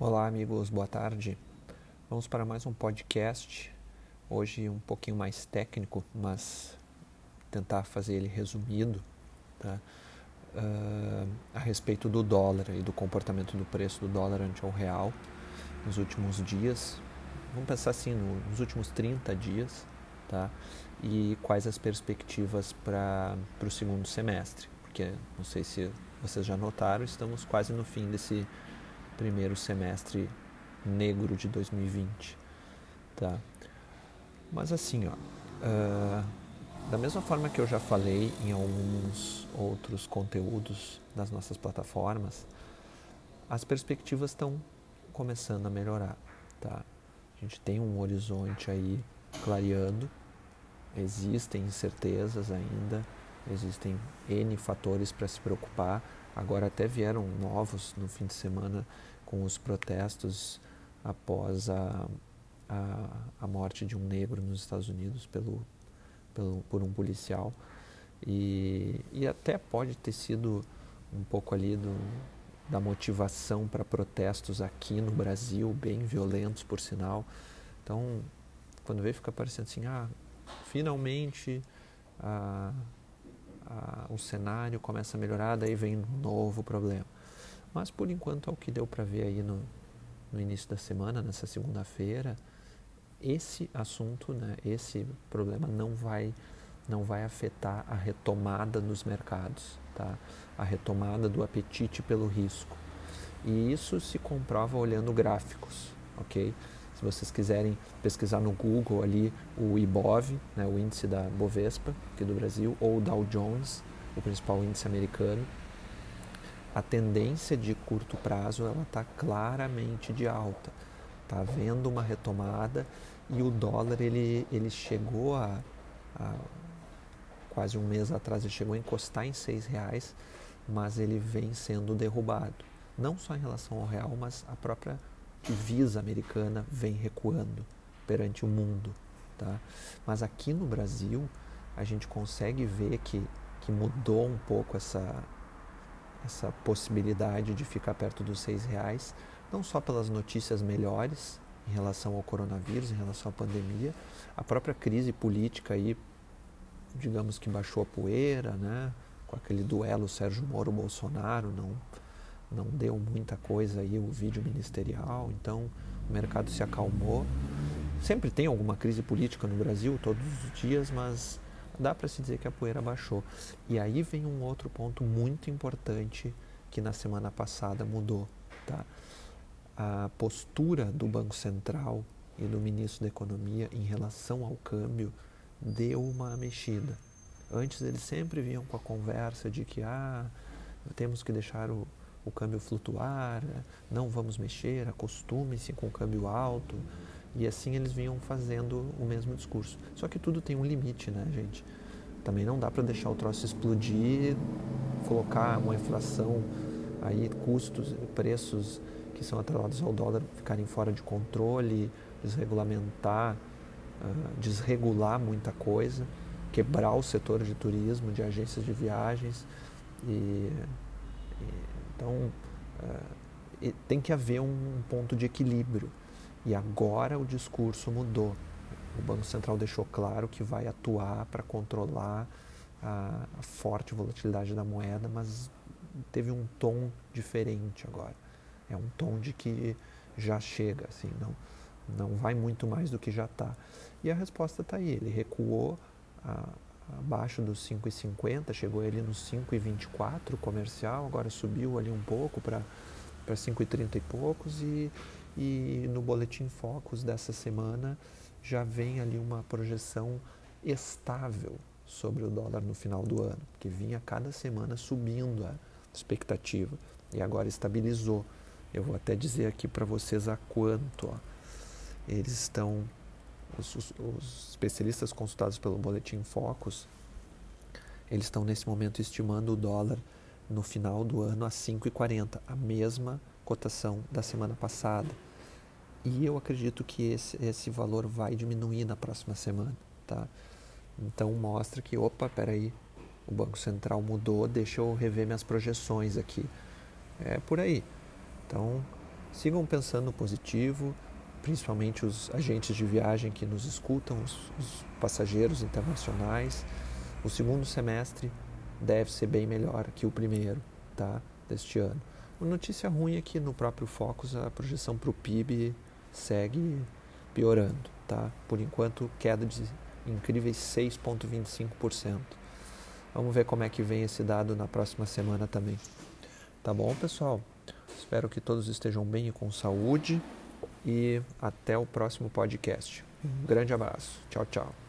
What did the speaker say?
Olá, amigos, boa tarde. Vamos para mais um podcast. Hoje um pouquinho mais técnico, mas tentar fazer ele resumido, tá? Uh, a respeito do dólar e do comportamento do preço do dólar ante o real nos últimos dias. Vamos pensar assim, nos últimos 30 dias, tá? E quais as perspectivas para o segundo semestre, porque não sei se vocês já notaram, estamos quase no fim desse primeiro semestre negro de 2020, tá? Mas assim, ó, uh, da mesma forma que eu já falei em alguns outros conteúdos das nossas plataformas, as perspectivas estão começando a melhorar, tá? A gente tem um horizonte aí clareando, existem incertezas ainda, existem N fatores para se preocupar. Agora até vieram novos no fim de semana com os protestos após a, a, a morte de um negro nos Estados Unidos pelo, pelo, por um policial. E, e até pode ter sido um pouco ali do, da motivação para protestos aqui no Brasil, bem violentos por sinal. Então, quando vê, fica parecendo assim, ah, finalmente a, a, o cenário começa a melhorar, daí vem um novo problema. Mas por enquanto, ao que deu para ver aí no, no início da semana, nessa segunda-feira, esse assunto, né, esse problema não vai não vai afetar a retomada nos mercados, tá? A retomada do apetite pelo risco. E isso se comprova olhando gráficos, ok? Se vocês quiserem pesquisar no Google ali o IBOV, né, o índice da Bovespa aqui do Brasil, ou o Dow Jones, o principal índice americano, a tendência de curto prazo ela está claramente de alta. Está havendo uma retomada e o dólar ele, ele chegou a, a quase um mês atrás ele chegou a encostar em seis reais, mas ele vem sendo derrubado. Não só em relação ao real, mas a própria divisa americana vem recuando perante o mundo. Tá? Mas aqui no Brasil, a gente consegue ver que, que mudou um pouco essa, essa possibilidade de ficar perto dos seis reais, não só pelas notícias melhores em relação ao coronavírus, em relação à pandemia, a própria crise política aí, digamos que baixou a poeira, né? Com aquele duelo Sérgio Moro-Bolsonaro, não, não deu muita coisa aí o vídeo ministerial, então o mercado se acalmou. Sempre tem alguma crise política no Brasil, todos os dias, mas dá para se dizer que a poeira baixou. E aí vem um outro ponto muito importante que na semana passada mudou. Tá? A postura do Banco Central e do ministro da Economia em relação ao câmbio deu uma mexida. Antes eles sempre vinham com a conversa de que ah, temos que deixar o, o câmbio flutuar, não vamos mexer, acostume-se com o câmbio alto. E assim eles vinham fazendo o mesmo discurso. Só que tudo tem um limite, né, gente? Também não dá para deixar o troço explodir, colocar uma inflação aí, custos, preços que são atrelados ao dólar ficarem fora de controle, desregulamentar, uh, desregular muita coisa, quebrar o setor de turismo, de agências de viagens. E, e então uh, tem que haver um ponto de equilíbrio e agora o discurso mudou. O Banco Central deixou claro que vai atuar para controlar a, a, forte volatilidade da moeda, mas teve um tom diferente agora. É um tom de que já chega, assim, não, não vai muito mais do que já está. E a resposta está aí. Ele recuou a, abaixo dos 5,50, chegou ali nos 5,24 comercial, agora subiu ali um pouco para 5,30 e poucos e e no Boletim Focus dessa semana já vem ali uma projeção estável sobre o dólar no final do ano, que vinha cada semana subindo a expectativa e agora estabilizou. Eu vou até dizer aqui para vocês a quanto ó, eles estão, os, os, os especialistas consultados pelo Boletim Focus, eles estão nesse momento estimando o dólar no final do ano a 5,40, a mesma cotação da semana passada. E eu acredito que esse, esse valor vai diminuir na próxima semana, tá? Então mostra que, opa, peraí, o Banco Central mudou, deixa eu rever minhas projeções aqui. É por aí. Então, sigam pensando positivo, principalmente os agentes de viagem que nos escutam, os, os passageiros internacionais. O segundo semestre deve ser bem melhor que o primeiro, tá? Deste ano. A notícia ruim é que no próprio Focus a projeção para o PIB segue piorando, tá? Por enquanto, queda de incríveis 6,25%. Vamos ver como é que vem esse dado na próxima semana também. Tá bom, pessoal? Espero que todos estejam bem e com saúde e até o próximo podcast. Um grande abraço. Tchau, tchau.